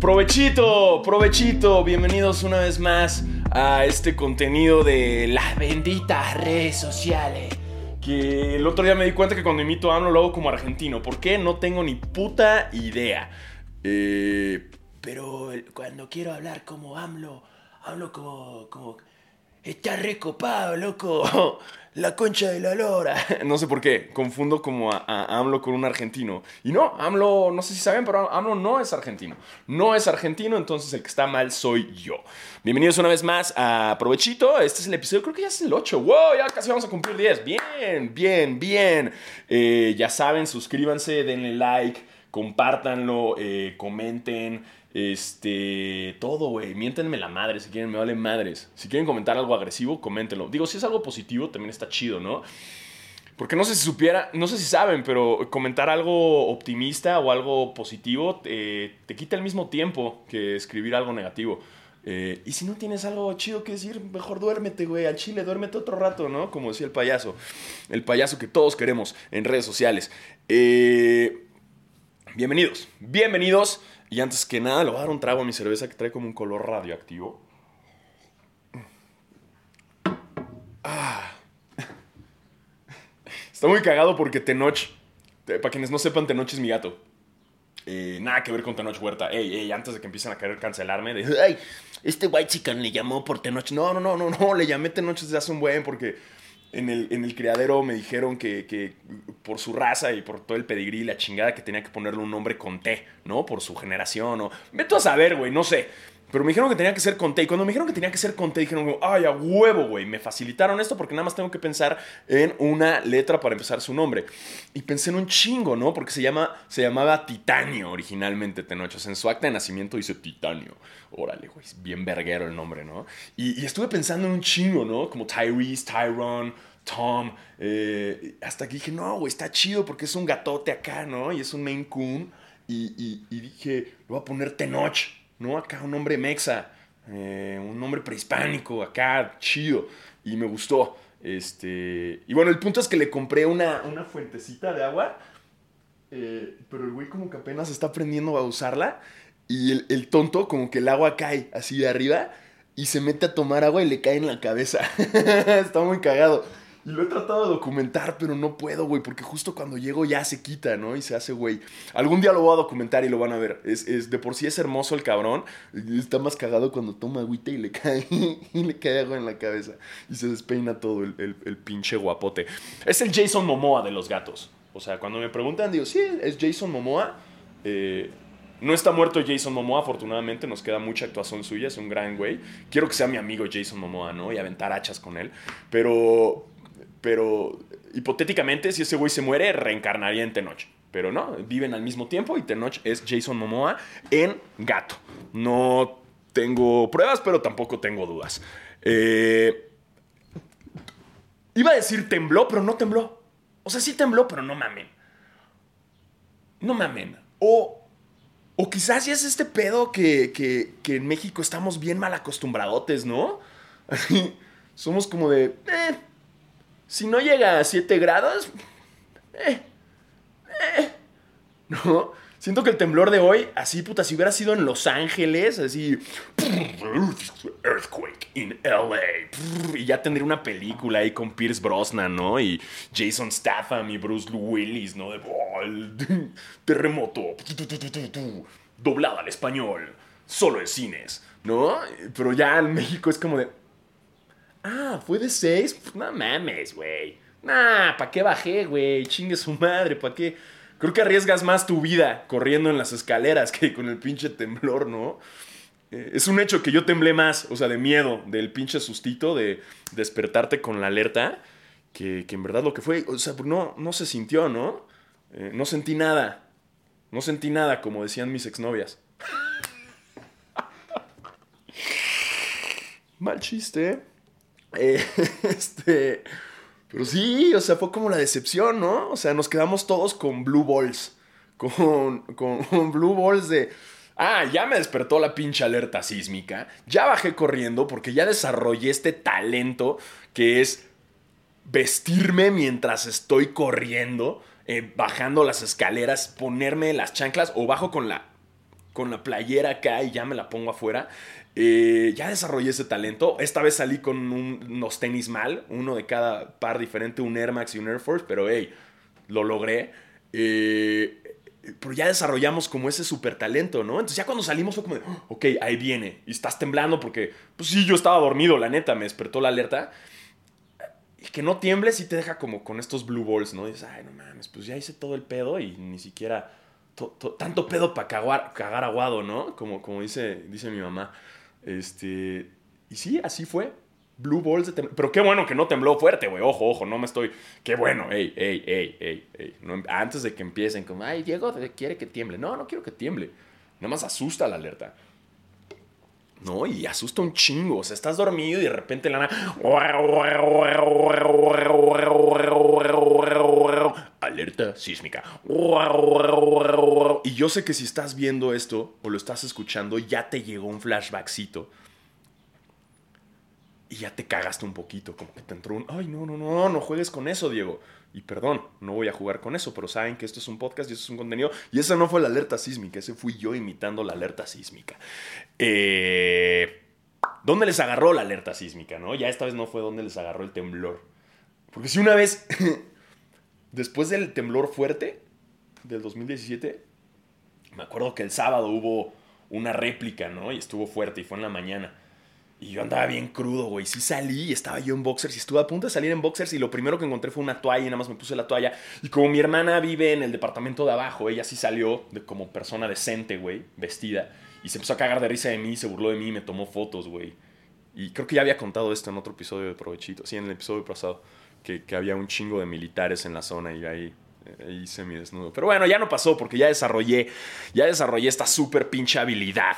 Provechito, provechito, bienvenidos una vez más a este contenido de las benditas redes sociales. Que el otro día me di cuenta que cuando imito a AMLO lo hago como argentino. ¿Por qué? No tengo ni puta idea. Eh, pero cuando quiero hablar como AMLO, hablo como, como Está recopado, loco. La concha de la lora. No sé por qué. Confundo como a, AMLO con un argentino. Y no, AMLO, no sé si saben, pero AMLO no es argentino. No es argentino, entonces el que está mal soy yo. Bienvenidos una vez más a Provechito. Este es el episodio, creo que ya es el 8. ¡Wow! Ya casi vamos a cumplir 10. Bien, bien, bien. Eh, ya saben, suscríbanse, denle like, compártanlo, eh, comenten. Este, todo, güey. Miéntenme la madre si quieren, me vale madres. Si quieren comentar algo agresivo, coméntenlo. Digo, si es algo positivo, también está chido, ¿no? Porque no sé si supiera, no sé si saben, pero comentar algo optimista o algo positivo te quita el mismo tiempo que escribir algo negativo. Eh, y si no tienes algo chido que decir, mejor duérmete, güey, al chile, duérmete otro rato, ¿no? Como decía el payaso. El payaso que todos queremos en redes sociales. Eh, bienvenidos, bienvenidos y antes que nada, le voy a dar un trago a mi cerveza que trae como un color radioactivo. Ah. Está muy cagado porque Tenoch, para quienes no sepan, Tenoch es mi gato. Eh, nada que ver con Tenoch Huerta. Ey, ey, antes de que empiecen a querer cancelarme, de, ay, este white chicken le llamó por Tenoch. No, no, no, no, no, le llamé Tenoch desde hace un buen porque en el, en el criadero me dijeron que, por su raza y por todo el pedigrí la chingada que tenía que ponerle un nombre con T, ¿no? Por su generación o... Vete a saber, güey, no sé. Pero me dijeron que tenía que ser con T. Y cuando me dijeron que tenía que ser con T, dijeron, ay, a huevo, güey. Me facilitaron esto porque nada más tengo que pensar en una letra para empezar su nombre. Y pensé en un chingo, ¿no? Porque se, llama, se llamaba Titanio originalmente, Tenochos. En su acta de nacimiento dice Titanio. Órale, güey. Bien verguero el nombre, ¿no? Y, estuve pensando en un chingo, ¿no? Como Tyrese, Tyrone. Tom, eh, hasta que dije, no, güey, está chido porque es un gatote acá, ¿no? Y es un Maine Coon. Y, y, dije, le voy a poner Tenoch, ¿no? Acá un nombre mexa, eh, un nombre prehispánico, acá, chido. Y me gustó. Este, y bueno, el punto es que le compré una, una fuentecita de agua, eh, pero el güey como que apenas está aprendiendo a usarla. Y el, el tonto, como que el agua cae así de arriba y se mete a tomar agua y le cae en la cabeza. está muy cagado. Y lo he tratado de documentar, pero no puedo, güey, porque justo cuando llego ya se quita, ¿no? Y se hace, güey. Algún día lo voy a documentar y lo van a ver. Es, de por sí es hermoso el cabrón. Está más cagado cuando toma agüita y le cae, y le cae agua en la cabeza. Y se despeina todo el, el, pinche guapote. Es el Jason Momoa de los gatos. O sea, cuando me preguntan, digo, sí, es Jason Momoa. Eh, no está muerto Jason Momoa, afortunadamente, nos queda mucha actuación suya, es un gran güey. Quiero que sea mi amigo Jason Momoa, ¿no? Y aventar hachas con él. Pero, pero hipotéticamente, si ese güey se muere, reencarnaría en Tenoch. Pero no, viven al mismo tiempo y Tenoch es Jason Momoa en gato. No tengo pruebas, pero tampoco tengo dudas. Eh, iba a decir tembló, pero no tembló. O sea, sí tembló, pero no mamen. No mamen. O, o quizás ya es este pedo que, que, en México estamos bien mal acostumbradotes, ¿no? Somos como de... Eh, si no llega a 7 grados, eh, eh, no. Siento que el temblor de hoy, así puta, si hubiera sido en Los Ángeles, así. Earthquake in LA. Y ya tendría una película ahí con Pierce Brosnan, ¿no? Y Jason Statham y Bruce Willis, ¿no? De. Oh, terremoto. Doblada al español. Solo en cines, ¿no? Pero ya en México es como de. Ah, ¿fue de 6? Pues no mames, güey. Nah, ¿para qué bajé, güey? Chingue su madre, ¿para qué? Creo que arriesgas más tu vida corriendo en las escaleras que con el pinche temblor, ¿no? Eh, es un hecho que yo temblé más, o sea, de miedo, del pinche sustito de despertarte con la alerta, que, en verdad lo que fue, o sea, no, no se sintió, ¿no? Eh, no sentí nada. No sentí nada, como decían mis exnovias. Mal chiste, ¿eh? Este, pero sí, o sea, fue como la decepción, ¿no? O sea, nos quedamos todos con blue balls. Con, con, blue balls de... Ah, ya me despertó la pinche alerta sísmica. Ya bajé corriendo porque ya desarrollé este talento que es vestirme mientras estoy corriendo, eh, bajando las escaleras, ponerme las chanclas o bajo con la con la playera acá y ya me la pongo afuera. Eh, ya desarrollé ese talento. Esta vez salí con unos tenis mal, uno de cada par diferente, un Air Max y un Air Force, pero hey, lo logré. Eh, pero ya desarrollamos como ese super talento, ¿no? Entonces ya cuando salimos fue como de, ok, ahí viene. Y estás temblando porque, pues sí, yo estaba dormido, la neta, me despertó la alerta. Y que no tiembles y te deja como con estos blue balls, ¿no? Dices, ay, no mames, pues ya hice todo el pedo y ni siquiera tanto pedo para cagar, cagar aguado, ¿no? Como, como dice, dice mi mamá. Este, y sí, así fue. Blue Balls de Pero qué bueno que no tembló fuerte, güey. Ojo, ojo, no me estoy. Qué bueno, ey, ey, ey, ey, ey. antes de que empiecen como, ay, Diego quiere que tiemble. No, no quiero que tiemble. Nada más asusta la alerta. No, y asusta un chingo. O sea, estás dormido y de repente la Alerta sísmica. Y yo sé que si estás viendo esto o lo estás escuchando, ya te llegó un flashbackcito y ya te cagaste un poquito, como que te entró un, ay, no, no, no, no juegues con eso, Diego. Y perdón, no voy a jugar con eso, pero saben que esto es un podcast y esto es un contenido. Y esa no fue la alerta sísmica, ese fui yo imitando la alerta sísmica. Eh, ¿Dónde les agarró la alerta sísmica, no? Ya esta vez no fue donde les agarró el temblor. Porque si una vez, después del temblor fuerte del 2017, me acuerdo que el sábado hubo una réplica, ¿no? Y estuvo fuerte y fue en la mañana. Y yo andaba bien crudo, güey. Sí salí, estaba yo en boxers y estuve a punto de salir en boxers y lo primero que encontré fue una toalla y nada más me puse la toalla. Y como mi hermana vive en el departamento de abajo, ella sí salió de como persona decente, güey, vestida. Y se empezó a cagar de risa de mí, se burló de mí me tomó fotos, güey. Y creo que ya había contado esto en otro episodio de Provechito, sí, en el episodio pasado, que, había un chingo de militares en la zona y ahí ahí mi desnudo. Pero bueno, ya no pasó porque ya desarrollé, ya desarrollé esta súper pinche habilidad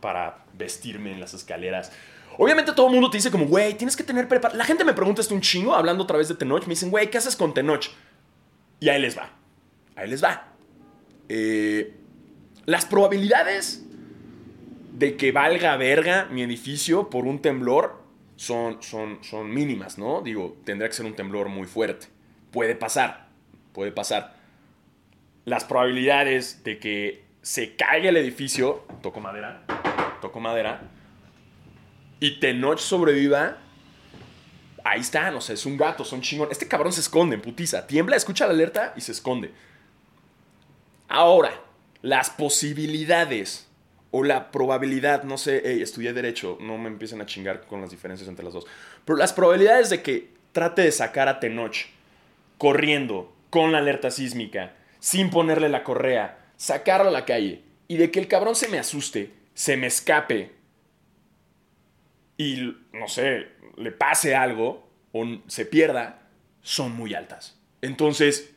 para vestirme en las escaleras. Obviamente todo el mundo te dice como, güey, tienes que tener preparado. La gente me pregunta esto un chingo, hablando otra vez de Tenoch. Me dicen, güey, ¿qué haces con Tenoch? Y ahí les va. Ahí les va. Eh, las probabilidades de que valga verga mi edificio por un temblor son, son, son mínimas, ¿no? Digo, tendría que ser un temblor muy fuerte. Puede pasar, puede pasar. Las probabilidades de que se caiga el edificio, toco madera, toco madera, y Tenoch sobreviva, ahí está, no sé, es un gato, son chingón. Este cabrón se esconde, putiza. Tiembla, escucha la alerta y se esconde. Ahora, las posibilidades o la probabilidad, no sé, hey, estudié derecho, no me empiecen a chingar con las diferencias entre las dos. Pero las probabilidades de que trate de sacar a Tenoch corriendo con la alerta sísmica, sin ponerle la correa, sacarlo a la calle y de que el cabrón se me asuste, se me escape y, no sé, le pase algo o se pierda, son muy altas. Entonces,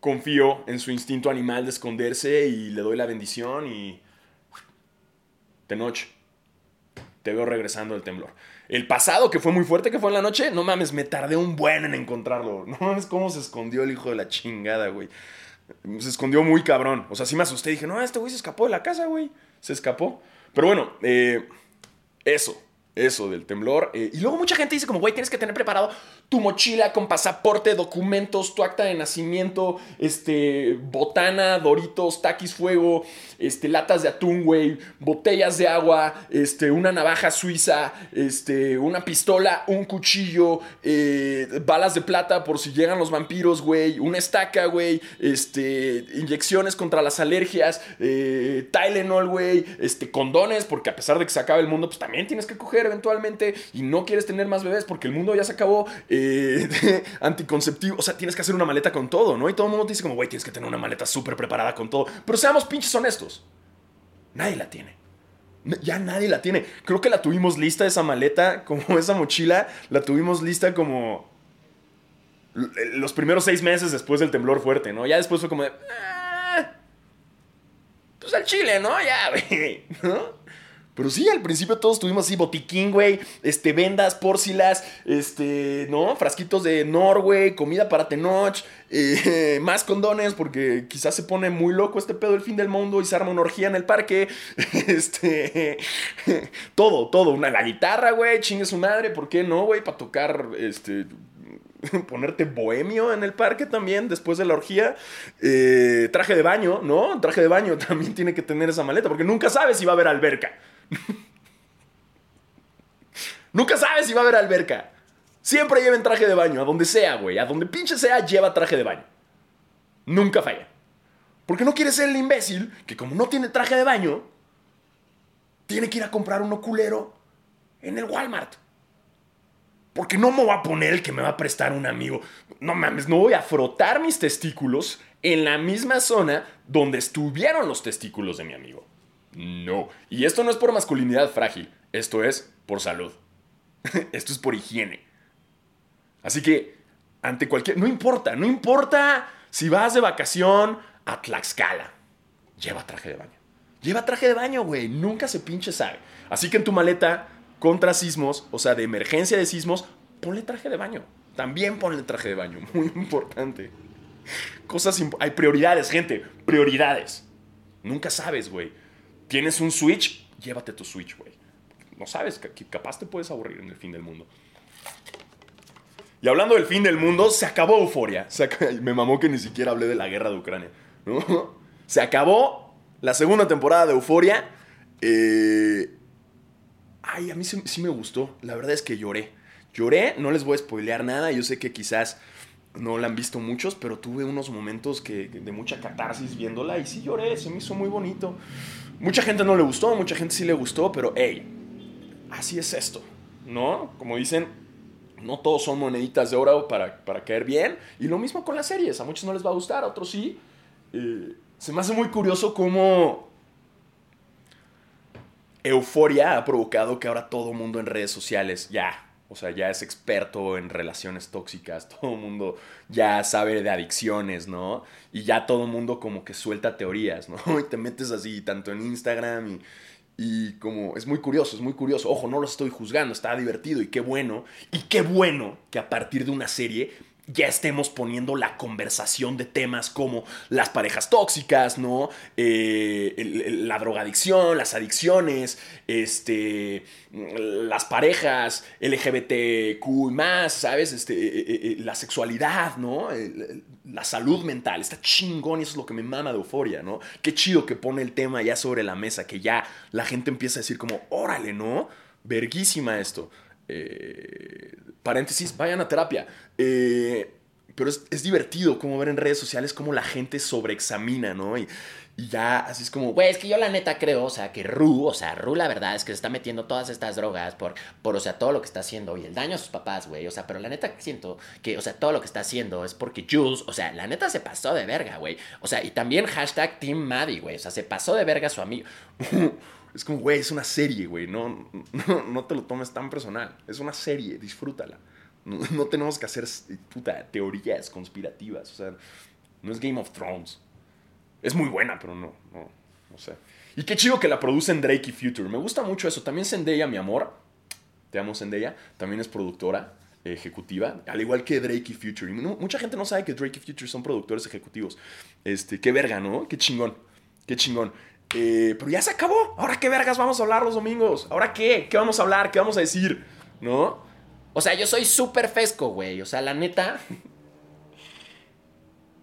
confío en su instinto animal de esconderse y le doy la bendición y... De noche. Te veo regresando el temblor. El pasado, que fue muy fuerte, que fue en la noche, no mames, me tardé un buen en encontrarlo. No mames cómo se escondió el hijo de la chingada, güey. Se escondió muy cabrón. O sea, sí me asusté. Dije, no, este güey se escapó de la casa, güey. Se escapó. Pero bueno, eh, eso, eso del temblor. Eh, y luego mucha gente dice como, güey, tienes que tener preparado tu mochila con pasaporte, documentos, tu acta de nacimiento, este, botana, doritos, taquis fuego, este, latas de atún, güey, botellas de agua, este, una navaja suiza, este, una pistola, un cuchillo, eh, balas de plata por si llegan los vampiros, güey, una estaca, güey, este, inyecciones contra las alergias, eh, Tylenol, güey, este, condones, porque a pesar de que se acabe el mundo, pues también tienes que coger eventualmente y no quieres tener más bebés porque el mundo ya se acabó. Eh, anticonceptivo. O sea, tienes que hacer una maleta con todo, ¿no? Y todo el mundo te dice como, güey, tienes que tener una maleta súper preparada con todo. Pero seamos pinches honestos. Nadie la tiene. Ya nadie la tiene. Creo que la tuvimos lista esa maleta, como esa mochila, la tuvimos lista como los primeros seis meses después del temblor fuerte, ¿no? Ya después fue como de... Ah, pues al chile, ¿no? Ya, güey. ¿No? Pero sí, al principio todos tuvimos así botiquín, güey, este, vendas, porcilas, este, ¿no? Frasquitos de Norway, comida para Tenoch, eh, más condones, porque quizás se pone muy loco este pedo del fin del mundo y se arma una orgía en el parque. Este, todo, todo. Una, la guitarra, güey, chingue su madre, ¿por qué no, güey? Para tocar, este, ponerte bohemio en el parque también después de la orgía. Eh, traje de baño, ¿no? Traje de baño también tiene que tener esa maleta porque nunca sabes si va a haber alberca. nunca sabes si va a haber alberca. Siempre lleven traje de baño, a donde sea, güey. A donde pinche sea, lleva traje de baño. Nunca falla. Porque no quiere ser el imbécil que como no tiene traje de baño, tiene que ir a comprar un oculero en el Walmart. Porque no me voy a poner el que me va a prestar un amigo. No mames, no voy a frotar mis testículos en la misma zona donde estuvieron los testículos de mi amigo. No. Y esto no es por masculinidad frágil. Esto es por salud. esto es por higiene. Así que, ante cualquier... No importa, no importa si vas de vacación a Tlaxcala. Lleva traje de baño. Lleva traje de baño, güey. Nunca se pinche sabe. Así que en tu maleta contra sismos, o sea, de emergencia de sismos, ponle traje de baño. También ponle traje de baño, muy importante. Cosas hay prioridades, gente, prioridades. Nunca sabes, güey. Tienes un Switch, llévate tu Switch, güey. No sabes, capaz te puedes aburrir en el fin del mundo. Y hablando del fin del mundo, se acabó Euforia. me mamó que ni siquiera hablé de la guerra de Ucrania. Se acabó la segunda temporada de Euforia. Eh, Ay, a mí sí, me gustó. La verdad es que lloré. Lloré, no les voy a spoilear nada. Yo sé que quizás no la han visto muchos, pero tuve unos momentos que, de mucha catarsis viéndola y sí lloré, se me hizo muy bonito. Mucha gente no le gustó, mucha gente sí le gustó, pero hey, así es esto, ¿no? Como dicen, no todos son moneditas de oro para, para caer bien. Y lo mismo con las series, a muchos no les va a gustar, a otros sí. Eh, se me hace muy curioso cómo euforia ha provocado que ahora todo mundo en redes sociales ya, o sea, ya es experto en relaciones tóxicas, todo el mundo ya sabe de adicciones, ¿no? Y ya todo el mundo como que suelta teorías, ¿no? Y te metes así tanto en Instagram y, y como es muy curioso, es muy curioso. Ojo, no lo estoy juzgando, está divertido y qué bueno. Y qué bueno que a partir de una serie ya estemos poniendo la conversación de temas como las parejas tóxicas, ¿no? Eh, la drogadicción, las adicciones, este, las parejas LGBTQ más, ¿sabes? Este, eh, eh, la sexualidad, ¿no? la salud mental. Está chingón y eso es lo que me mama de euforia, ¿no? Qué chido que pone el tema ya sobre la mesa, que ya la gente empieza a decir como, órale, ¿no? Verguísima esto. Eh, paréntesis, vayan a terapia. Eh, pero es, divertido como ver en redes sociales cómo la gente sobreexamina, ¿no? Y, y ya así es como, güey, es que yo la neta creo, o sea, que Ru, o sea, Ru la verdad es que se está metiendo todas estas drogas por, por, o sea, todo lo que está haciendo y el daño a sus papás, güey, o sea, pero la neta siento que, o sea, todo lo que está haciendo es porque Jules, o sea, la neta se pasó de verga, güey. O sea, y también hashtag Team Maddie, güey, o sea, se pasó de verga su amigo. es como, güey, es una serie, güey, no, no, no te lo tomes tan personal, es una serie, disfrútala. No, tenemos que hacer puta, teorías conspirativas. O sea, no es Game of Thrones. Es muy buena, pero no, no, no sé. Y qué chido que la producen Drake y Future. Me gusta mucho eso. También Zendaya, mi amor. Te amo, Zendaya. También es productora ejecutiva. Al igual que Drake y Future. Mucha gente no sabe que Drake y Future son productores ejecutivos. Este, qué verga, ¿no? Qué chingón. Qué chingón. Eh, pero ya se acabó. Ahora qué vergas vamos a hablar los domingos. Ahora qué. ¿Qué vamos a hablar? ¿Qué vamos a decir? ¿No? O sea, yo soy súper fesco, güey. O sea, la neta.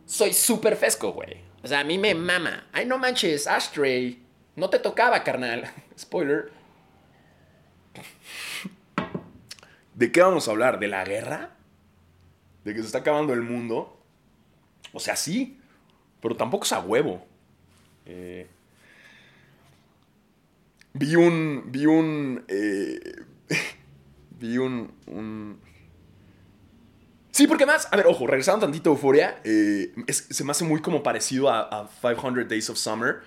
soy súper fesco, güey. O sea, a mí me mama. Ay, no manches, Ashtray. No te tocaba, carnal. Spoiler. ¿De qué vamos a hablar? ¿De la guerra? ¿De que se está acabando el mundo? O sea, sí. Pero tampoco es a huevo. Eh, vi un. Vi un. Eh, vi un, Sí, porque más, a ver, ojo, regresando tantito a Euforia, eh, se me hace muy como parecido a, 500 Days of Summer,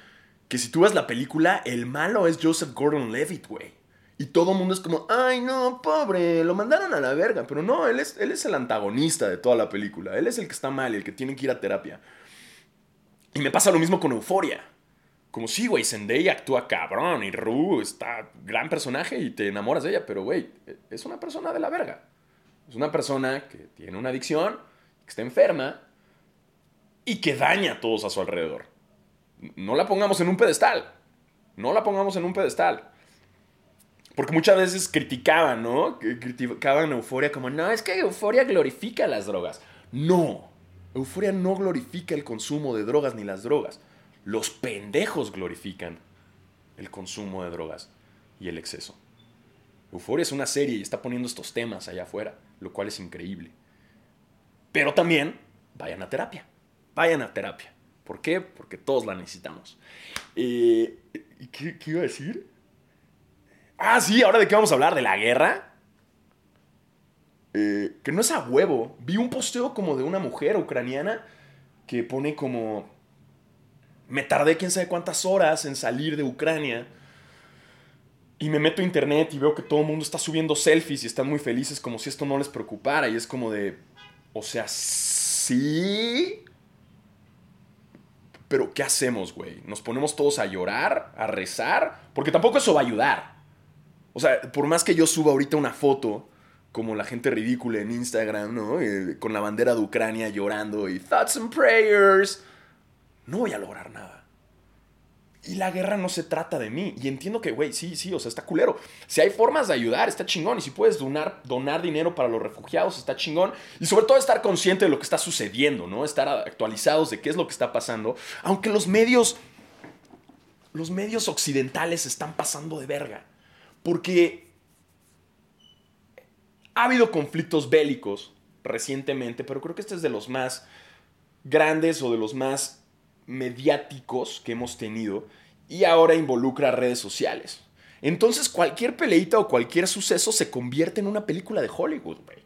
que si tú ves la película, el malo es Joseph Gordon-Levitt, güey. Y todo el mundo es como, ay, no, pobre, lo mandaron a la verga. Pero no, él es, él es el antagonista de toda la película. Él es el que está mal, el que tiene que ir a terapia. Y me pasa lo mismo con Euforia. Como sí, güey, Zendaya actúa cabrón y Ru está gran personaje y te enamoras de ella, pero güey, es una persona de la verga. Es una persona que tiene una adicción, que está enferma y que daña a todos a su alrededor. No la pongamos en un pedestal. No la pongamos en un pedestal. porque muchas veces criticaban, ¿no? Criticaban Euforia como, no, es que Euforia glorifica las drogas. No, Euforia no glorifica el consumo de drogas ni las drogas. Los pendejos glorifican el consumo de drogas y el exceso. Euforia es una serie y está poniendo estos temas allá afuera, lo cual es increíble. Pero también vayan a terapia. Vayan a terapia. ¿Por qué? Porque todos la necesitamos. Eh, ¿qué, ¿Qué iba a decir? Ah, sí, ahora de qué vamos a hablar, de la guerra. Eh, que no es a huevo. Vi un posteo como de una mujer ucraniana que pone como... Me tardé quién sabe cuántas horas en salir de Ucrania. Y me meto a internet y veo que todo el mundo está subiendo selfies y están muy felices como si esto no les preocupara. Y es como de... O sea, sí. Pero ¿qué hacemos, güey? ¿Nos ponemos todos a llorar, a rezar? Porque tampoco eso va a ayudar. O sea, por más que yo suba ahorita una foto, como la gente ridícula en Instagram, ¿no? Eh, con la bandera de Ucrania llorando y thoughts and prayers, no voy a lograr nada. Y la guerra no se trata de mí. Y entiendo que, güey, sí, sí, o sea, está culero. Si hay formas de ayudar, está chingón. Y si puedes donar, donar dinero para los refugiados, está chingón. Y sobre todo estar consciente de lo que está sucediendo, ¿no? Estar actualizados de qué es lo que está pasando. Aunque los medios, los medios occidentales están pasando de verga. Porque ha habido conflictos bélicos recientemente, pero creo que este es de los más grandes o de los más mediáticos que hemos tenido y ahora involucra redes sociales. Entonces cualquier peleita o cualquier suceso se convierte en una película de Hollywood, güey.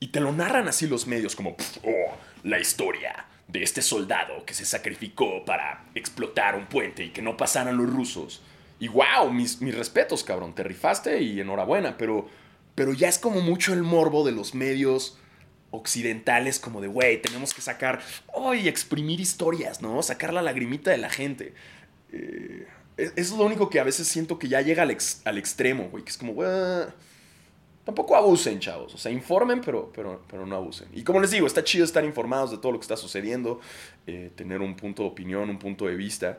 Y te lo narran así los medios como, oh, la historia de este soldado que se sacrificó para explotar un puente y que no pasaran los rusos. Y wow, mis, mis respetos, cabrón, te rifaste y enhorabuena, pero, pero ya es como mucho el morbo de los medios occidentales como de, güey, tenemos que sacar, hoy exprimir historias, ¿no? Sacar la lagrimita de la gente. Eh, eso es lo único que a veces siento que ya llega al, al extremo, güey, que es como, güey, tampoco abusen, chavos. O sea, informen, pero, pero, pero no abusen. Y como les digo, está chido estar informados de todo lo que está sucediendo, eh, tener un punto de opinión, un punto de vista.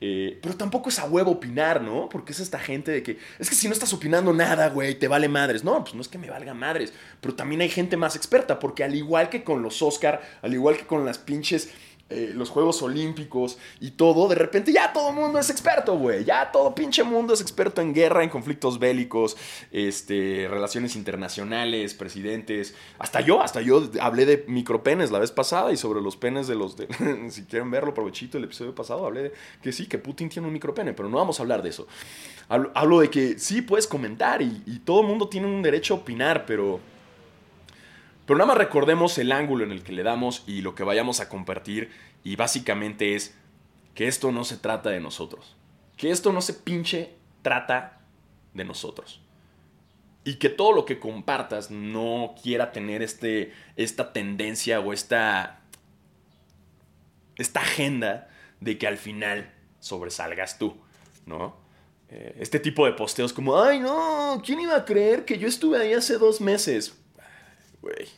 Eh, pero tampoco es a huevo opinar, ¿no? Porque es esta gente de que, es que si no estás opinando nada, güey, te vale madres. No, pues no es que me valga madres, pero también hay gente más experta, porque al igual que con los Oscar, al igual que con las pinches eh, los Juegos Olímpicos y todo, de repente ya todo el mundo es experto, güey. Ya todo pinche mundo es experto en guerra, en conflictos bélicos, este, relaciones internacionales, presidentes. Hasta yo, hasta yo hablé de micropenes la vez pasada y sobre los penes de los... De, si quieren verlo, provechito el episodio pasado, hablé de que sí, que Putin tiene un micropene, pero no vamos a hablar de eso. Hablo, de que sí, puedes comentar y, y todo el mundo tiene un derecho a opinar, pero pero nada más recordemos el ángulo en el que le damos y lo que vayamos a compartir. Y básicamente es que esto no se trata de nosotros. Que esto no se pinche trata de nosotros. Y que todo lo que compartas no quiera tener este, esta tendencia o esta, esta agenda de que al final sobresalgas tú, ¿no? Eh, este tipo de posteos como, ay no, ¿quién iba a creer que yo estuve ahí hace dos meses? Güey.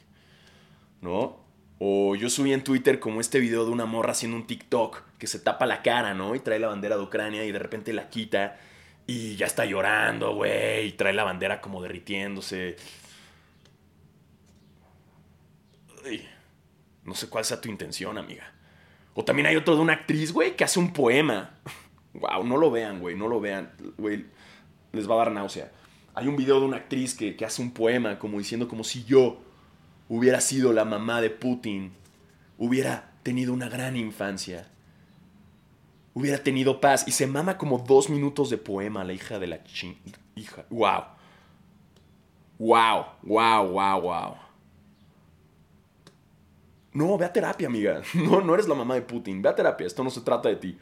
¿No? O yo subí en Twitter como este video de una morra haciendo un TikTok que se tapa la cara, ¿no? Y trae la bandera de Ucrania y de repente la quita y ya está llorando, güey. Y trae la bandera como derritiéndose. no sé cuál sea tu intención, amiga. O también hay otro de una actriz, güey, que hace un poema. Wow, no lo vean, güey, no lo vean. Güey, les va a dar náusea. Hay un video de una actriz que, que hace un poema como diciendo como si yo hubiera sido la mamá de Putin, hubiera tenido una gran infancia, hubiera tenido paz. Y se mama como dos minutos de poema la hija de la hija. ¡Wow! ¡Wow! ¡Wow! ¡Wow! ¡Wow! No, ve a terapia, amiga. No, no eres la mamá de Putin. Ve a terapia. Esto no se trata de ti.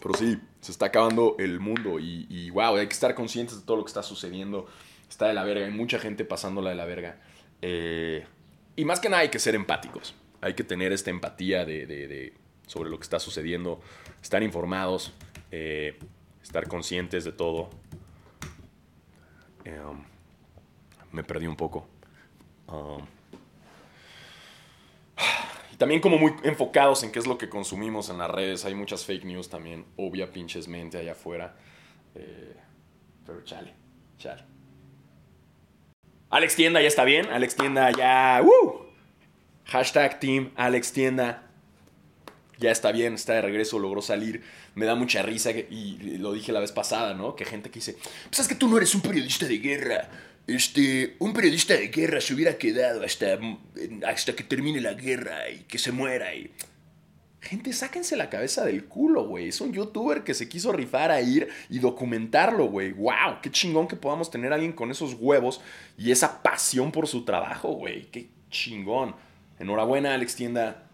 Pero sí, se está acabando el mundo y, y wow, hay que estar conscientes de todo lo que está sucediendo está de la verga, hay mucha gente pasándola de la verga. Eh, y más que nada hay que ser empáticos, hay que tener esta empatía de, sobre lo que está sucediendo, estar informados, eh, estar conscientes de todo. Um, me perdí un poco. Y también como muy enfocados en qué es lo que consumimos en las redes. Hay muchas fake news también, obvia pinches mente allá afuera. Eh, Pero chale, chale. Alex Tienda ya está bien. Alex Tienda ya. ¡uh! Hashtag Team Alex Tienda. Ya está bien, está de regreso, logró salir. Me da mucha risa y lo dije la vez pasada, ¿no? Que gente que dice, pues es que tú no eres un periodista de guerra. Este, un periodista de guerra se hubiera quedado hasta, hasta que termine la guerra y que se muera. Y... Gente, sáquense la cabeza del culo, güey. Es un youtuber que se quiso rifar a ir y documentarlo, güey. ¡Wow! Qué chingón que podamos tener a alguien con esos huevos y esa pasión por su trabajo, güey. Qué chingón. Enhorabuena, Alex Tienda.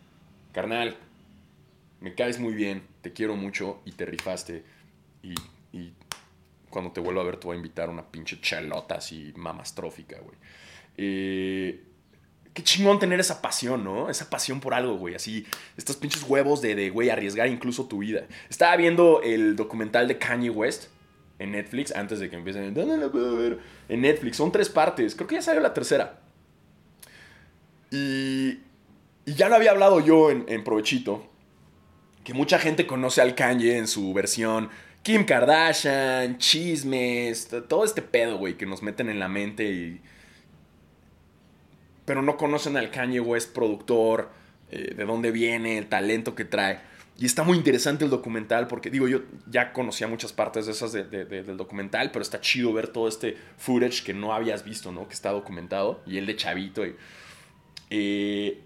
Carnal, me caes muy bien, te quiero mucho y te rifaste. Y, y cuando te vuelva a ver te voy a invitar una pinche chalota así mamastrófica, güey. Eh, qué chingón tener esa pasión, ¿no? Esa pasión por algo, güey. Así, estos pinches huevos de, de, güey, arriesgar incluso tu vida. Estaba viendo el documental de Kanye West en Netflix antes de que empiecen. ¿Dónde lo puedo ver? En Netflix. Son tres partes. Creo que ya salió la tercera. Y, y ya lo había hablado yo en, en Provechito. Que mucha gente conoce al Kanye en su versión Kim Kardashian, chismes, todo este pedo, güey, que nos meten en la mente y... Pero no conocen al Kanye West productor, eh, de dónde viene, el talento que trae. Y está muy interesante el documental porque, digo, yo ya conocía muchas partes de esas del documental, pero está chido ver todo este footage que no habías visto, ¿no? Que está documentado. Y el de Chavito. Y, eh,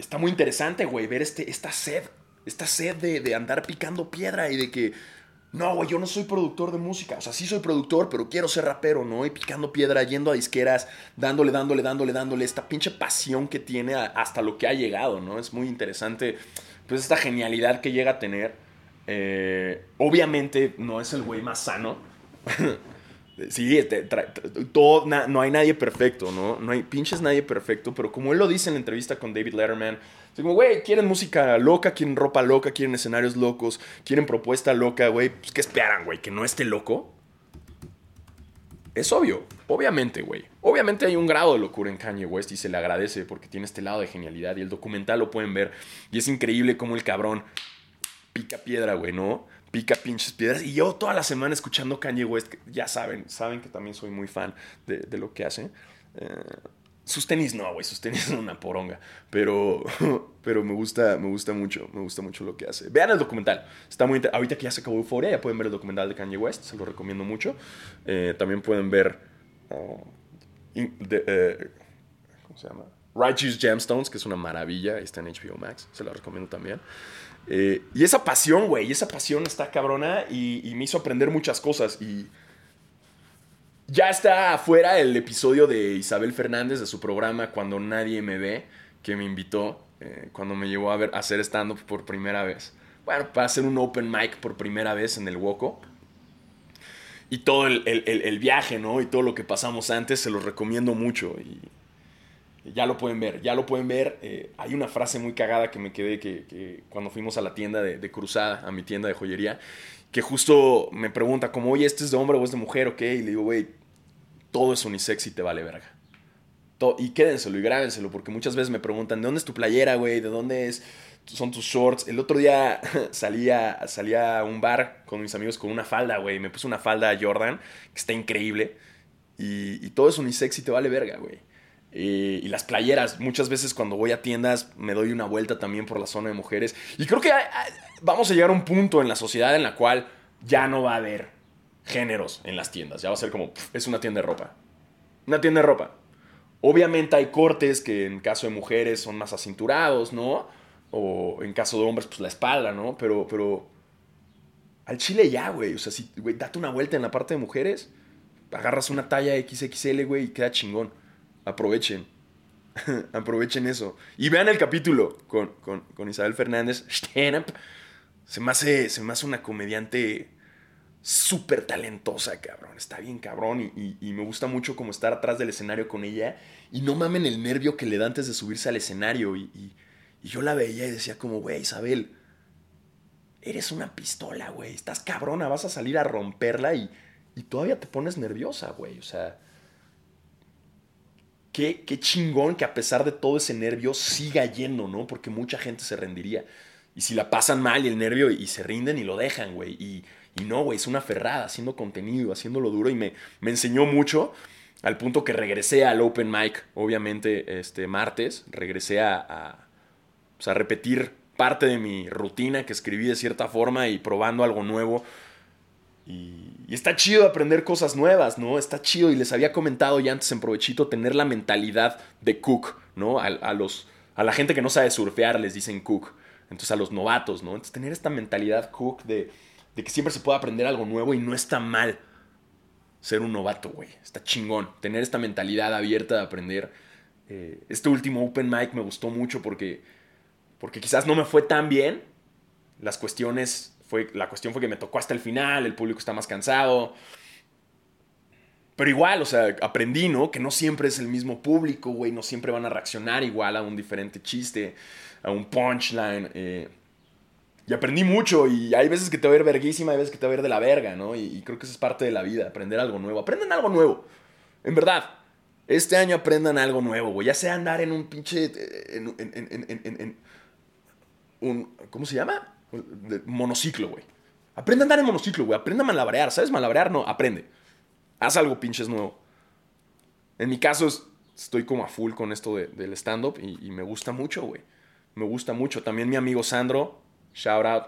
está muy interesante, güey, ver este, esta sed, esta sed de, de andar picando piedra y de que no, güey, yo no soy productor de música. O sea, sí soy productor, pero quiero ser rapero, ¿no? Y picando piedra, yendo a disqueras, dándole, dándole, dándole, dándole. Esta pinche pasión que tiene hasta lo que ha llegado, ¿no? Es muy interesante, pues, esta genialidad que llega a tener. Eh, obviamente no es el güey más sano. sí, todo, no hay nadie perfecto, ¿no? No hay pinches nadie perfecto, pero como él lo dice en la entrevista con David Letterman, como, güey, quieren música loca, quieren ropa loca, quieren escenarios locos, quieren propuesta loca, güey. Pues, ¿qué esperan, güey? ¿Que no esté loco? Es obvio, obviamente, güey. Obviamente hay un grado de locura en Kanye West y se le agradece porque tiene este lado de genialidad y el documental lo pueden ver. Y es increíble cómo el cabrón pica piedra, güey, ¿no? Pica pinches piedras. Y yo toda la semana escuchando Kanye West, ya saben, saben que también soy muy fan de, lo que hace. Eh, sus tenis no, güey, sus tenis son una poronga. Pero, pero me gusta, me gusta mucho, me gusta mucho lo que hace. Vean el documental. Está muy Ahorita que ya se acabó Euphoria, ya pueden ver el documental de Kanye West, se lo recomiendo mucho. Eh, también pueden ver. Uh, eh, ¿Cómo se llama? Righteous Gemstones, que es una maravilla, está en HBO Max, se lo recomiendo también. Eh, y esa pasión, güey, esa pasión está cabrona y, me hizo aprender muchas cosas. Y ya está afuera el episodio de Isabel Fernández de su programa Cuando Nadie Me Ve, que me invitó eh, cuando me llevó a, ver, a hacer stand-up por primera vez. Bueno, para hacer un open mic por primera vez en el Woco. Y todo el, viaje, ¿no? Y todo lo que pasamos antes, se los recomiendo mucho. Y, ya lo pueden ver, ya lo pueden ver. Eh, hay una frase muy cagada que me quedé que, cuando fuimos a la tienda de, Cruzada, a mi tienda de joyería, que justo me pregunta como, oye, ¿este es de hombre o es de mujer o qué? Y le digo, güey, todo es unisex y te vale verga. y quédenselo y grábenselo, porque muchas veces me preguntan, ¿de dónde es tu playera, güey? ¿De dónde es? son tus shorts. El otro día salía, salía a un bar con mis amigos con una falda, güey. Me puse una falda Jordan, que está increíble. Y, todo es unisex y te vale verga, güey. Y, y, las playeras, muchas veces cuando voy a tiendas me doy una vuelta también por la zona de mujeres. Y creo que vamos a llegar a un punto en la sociedad en la cual ya no va a haber géneros en las tiendas. Ya va a ser como, es una tienda de ropa. Una tienda de ropa. Obviamente hay cortes que en caso de mujeres son más acinturados, ¿no? O en caso de hombres, pues la espalda, ¿no? Pero, pero al chile ya, güey. O sea, si, güey, date una vuelta en la parte de mujeres, agarras una talla XXL, güey, y queda chingón. Aprovechen. Aprovechen eso. Y vean el capítulo con, con, Isabel Fernández. Se me, hace, se me hace una comediante súper talentosa, cabrón. Está bien, cabrón. Y, me gusta mucho como estar atrás del escenario con ella. Y no mamen el nervio que le da antes de subirse al escenario. Y, yo la veía y decía como, güey, Isabel, eres una pistola, güey. Estás cabrona, vas a salir a romperla y, todavía te pones nerviosa, güey. O sea, qué, chingón que a pesar de todo ese nervio siga yendo, ¿no? Porque mucha gente se rendiría. Y si la pasan mal y el nervio y se rinden y lo dejan, güey. Y, no, güey, es una ferrada, haciendo contenido, haciéndolo duro y me, enseñó mucho al punto que regresé al open mic, obviamente, este martes, regresé a, a repetir parte de mi rutina que escribí de cierta forma y probando algo nuevo. Y, y, está chido aprender cosas nuevas, ¿no? Está chido. Y les había comentado ya antes en Provechito tener la mentalidad de Cook, ¿no? A, los, a la gente que no sabe surfear les dicen Cook. Entonces a los novatos, ¿no? Entonces tener esta mentalidad Cook de, de que siempre se puede aprender algo nuevo y no está mal ser un novato, güey. Está chingón. Tener esta mentalidad abierta de aprender. Eh, este último Open Mic me gustó mucho porque, porque quizás no me fue tan bien. Las cuestiones, fue, la cuestión fue que me tocó hasta el final, el público está más cansado. Pero igual, o sea, aprendí, ¿no? Que no siempre es el mismo público, güey. No siempre van a reaccionar igual a un diferente chiste, a un punchline. Eh, y aprendí mucho y hay veces que te va a ver verguísima, hay veces que te va a ver de la verga, ¿no? Y, creo que eso es parte de la vida, aprender algo nuevo. Aprendan algo nuevo. En verdad. Este año aprendan algo nuevo, güey. Ya sea andar en un pinche... En, en un... ¿Cómo se llama? Monociclo, güey. Aprende a andar en monociclo, güey. Aprende a malabarear. ¿Sabes malabarear? No, aprende. Haz algo pinches nuevo. En mi caso, estoy como a full con esto de, del stand-up y, me gusta mucho, güey. Me gusta mucho. También mi amigo Sandro, Shout out.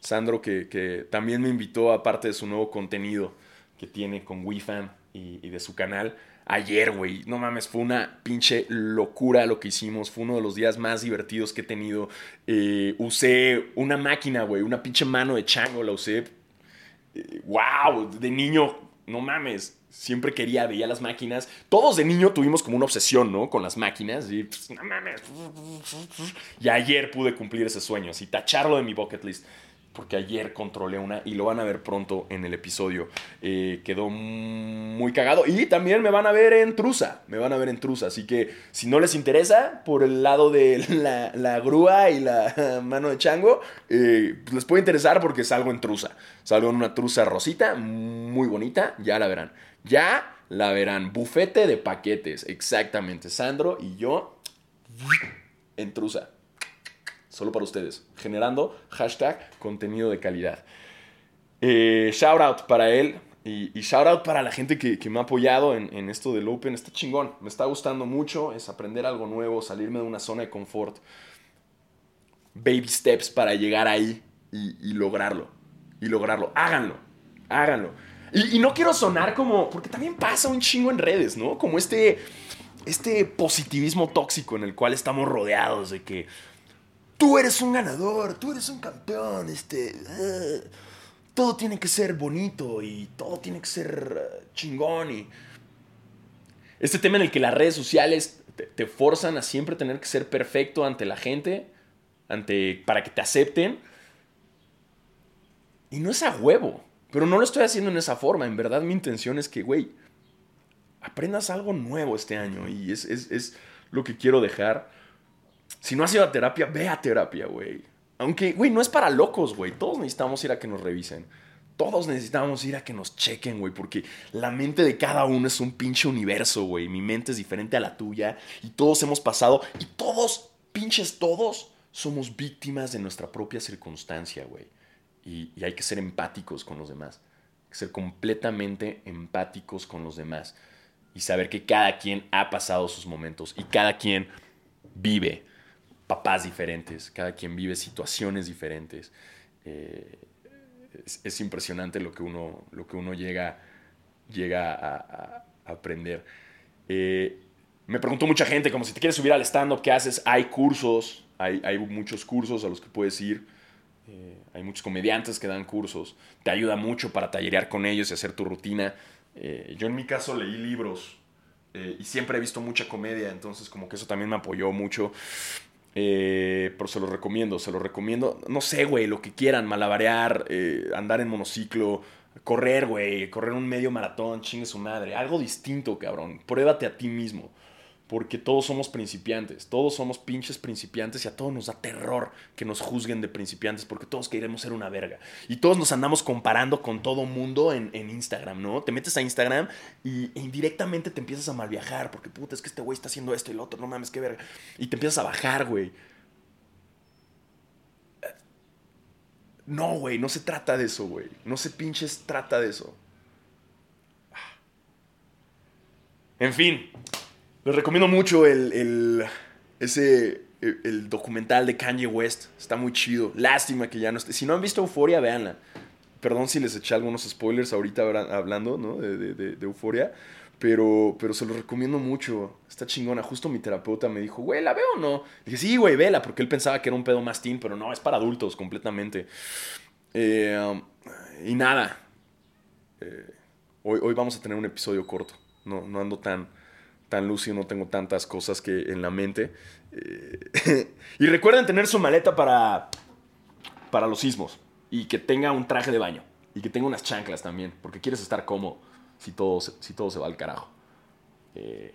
Sandro, que, también me invitó, aparte de su nuevo contenido que tiene con WeFam y, de su canal. Ayer, güey, no mames, fue una pinche locura lo que hicimos. Fue uno de los días más divertidos que he tenido. Eh, usé una máquina, güey, una pinche mano de chango, la usé. Eh, wow, de niño, no mames, siempre quería, veía las máquinas. Todos de niño tuvimos como una obsesión, ¿no? Con las máquinas. Y, pues, no mames. Y ayer pude cumplir ese sueño, así tacharlo de mi bucket list. Porque ayer controlé una y lo van a ver pronto en el episodio. Eh, quedó muy cagado. Y también me van a ver en Trusa. Me van a ver en Trusa. Así que si no les interesa, por el lado de la, grúa y la mano de chango, eh, les puede interesar porque salgo en Trusa. Salgo en una Trusa rosita, muy bonita. Ya la verán. Ya la verán. Bufete de paquetes. Exactamente. Sandro y yo en Trusa. Solo para ustedes. Generando hashtag contenido de calidad. Eh, shout out para él. Y, y, shout out para la gente que, que me ha apoyado en, en, esto del Open. Está chingón. Me está gustando mucho. Es aprender algo nuevo. Salirme de una zona de confort. Baby steps para llegar ahí y, lograrlo. Y lograrlo. Háganlo. Háganlo. Y, y, no quiero sonar como. Porque también pasa un chingo en redes, ¿no? Como este. Este positivismo tóxico en el cual estamos rodeados de que. Tú eres un ganador, tú eres un campeón, este. Uh, todo tiene que ser bonito y todo tiene que ser uh, chingón. Y. Este tema en el que las redes sociales te, te forzan a siempre tener que ser perfecto ante la gente, ante, para que te acepten. Y no es a huevo. Pero no lo estoy haciendo en esa forma. En verdad, mi intención es que, güey, aprendas algo nuevo este año. Y es, es, es, lo que quiero dejar. Si no has ido a terapia, ve a terapia, güey. Aunque, güey, no es para locos, güey. Todos necesitamos ir a que nos revisen. Todos necesitamos ir a que nos chequen, güey. Porque la mente de cada uno es un pinche universo, güey. Mi mente es diferente a la tuya. Y todos hemos pasado. Y todos, pinches todos, somos víctimas de nuestra propia circunstancia, güey. Y, y, hay que ser empáticos con los demás. Hay que ser completamente empáticos con los demás. Y saber que cada quien ha pasado sus momentos y cada quien vive papás diferentes, cada quien vive situaciones diferentes. Eh, es, es, impresionante lo que uno, lo que uno llega, llega a, aprender. Eh, me preguntó mucha gente, como si te quieres subir al stand-up, ¿qué haces? Hay cursos, hay, hay muchos cursos a los que puedes ir. Eh, hay muchos comediantes que dan cursos. Te ayuda mucho para tallerear con ellos y hacer tu rutina. Yo en mi caso leí libros y siempre he visto mucha comedia, entonces como que eso también me apoyó mucho. Eh, pero se los recomiendo, se los recomiendo. No sé, güey, lo que quieran, malabarear, andar en monociclo, correr, güey, correr un medio maratón, chingue su madre. Algo distinto, cabrón. Pruébate a ti mismo porque todos somos principiantes, todos somos pinches principiantes y a todos nos da terror que nos juzguen de principiantes porque todos queremos ser una verga. Y todos nos andamos comparando con todo mundo en, en Instagram, ¿no? Te metes a Instagram y e indirectamente te empiezas a mal viajar porque puta, es que este güey está haciendo esto y lo otro, no mames, qué verga. Y te empiezas a bajar, güey. No, güey, no se trata de eso, güey. No se pinches trata de eso. En fin, les recomiendo mucho el, el ese, el, el documental de Kanye West. Está muy chido. Lástima que ya no esté. Si no han visto Euforia, véanla. Perdón si les eché algunos spoilers ahorita hablando, ¿no? De, de, Euforia. Pero, pero se los recomiendo mucho. Está chingona. Justo mi terapeuta me dijo, güey, ¿la veo o no? dije, sí, güey, vela, porque él pensaba que era un pedo más teen, pero no, es para adultos completamente. Eh, um, y nada. Eh, hoy, hoy vamos a tener un episodio corto. No, no ando tan, tan lúcido, no tengo tantas cosas que en la mente. Eh, y recuerden tener su maleta para, para los sismos. Y que tenga un traje de baño. Y que tenga unas chanclas también. Porque quieres estar cómodo si todo, si todo se va al carajo. Eh,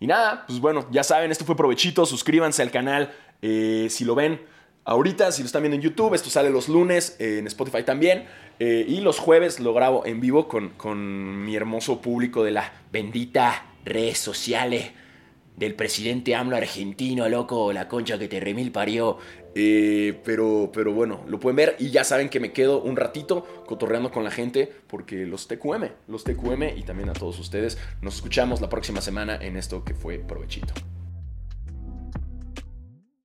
y nada, pues bueno, ya saben, esto fue Provechito. Suscríbanse al canal eh, si lo ven ahorita, si lo están viendo en YouTube. Esto sale los lunes, en Spotify también. y los jueves lo grabo en vivo con, con mi hermoso público de la Bendita redes sociales del presidente AMLO argentino, loco, la concha que te remil parió. Eh, pero, pero bueno, lo pueden ver y ya saben que me quedo un ratito cotorreando con la gente porque los TQM, los TQM y también a todos ustedes. Nos escuchamos la próxima semana en esto que fue Provechito.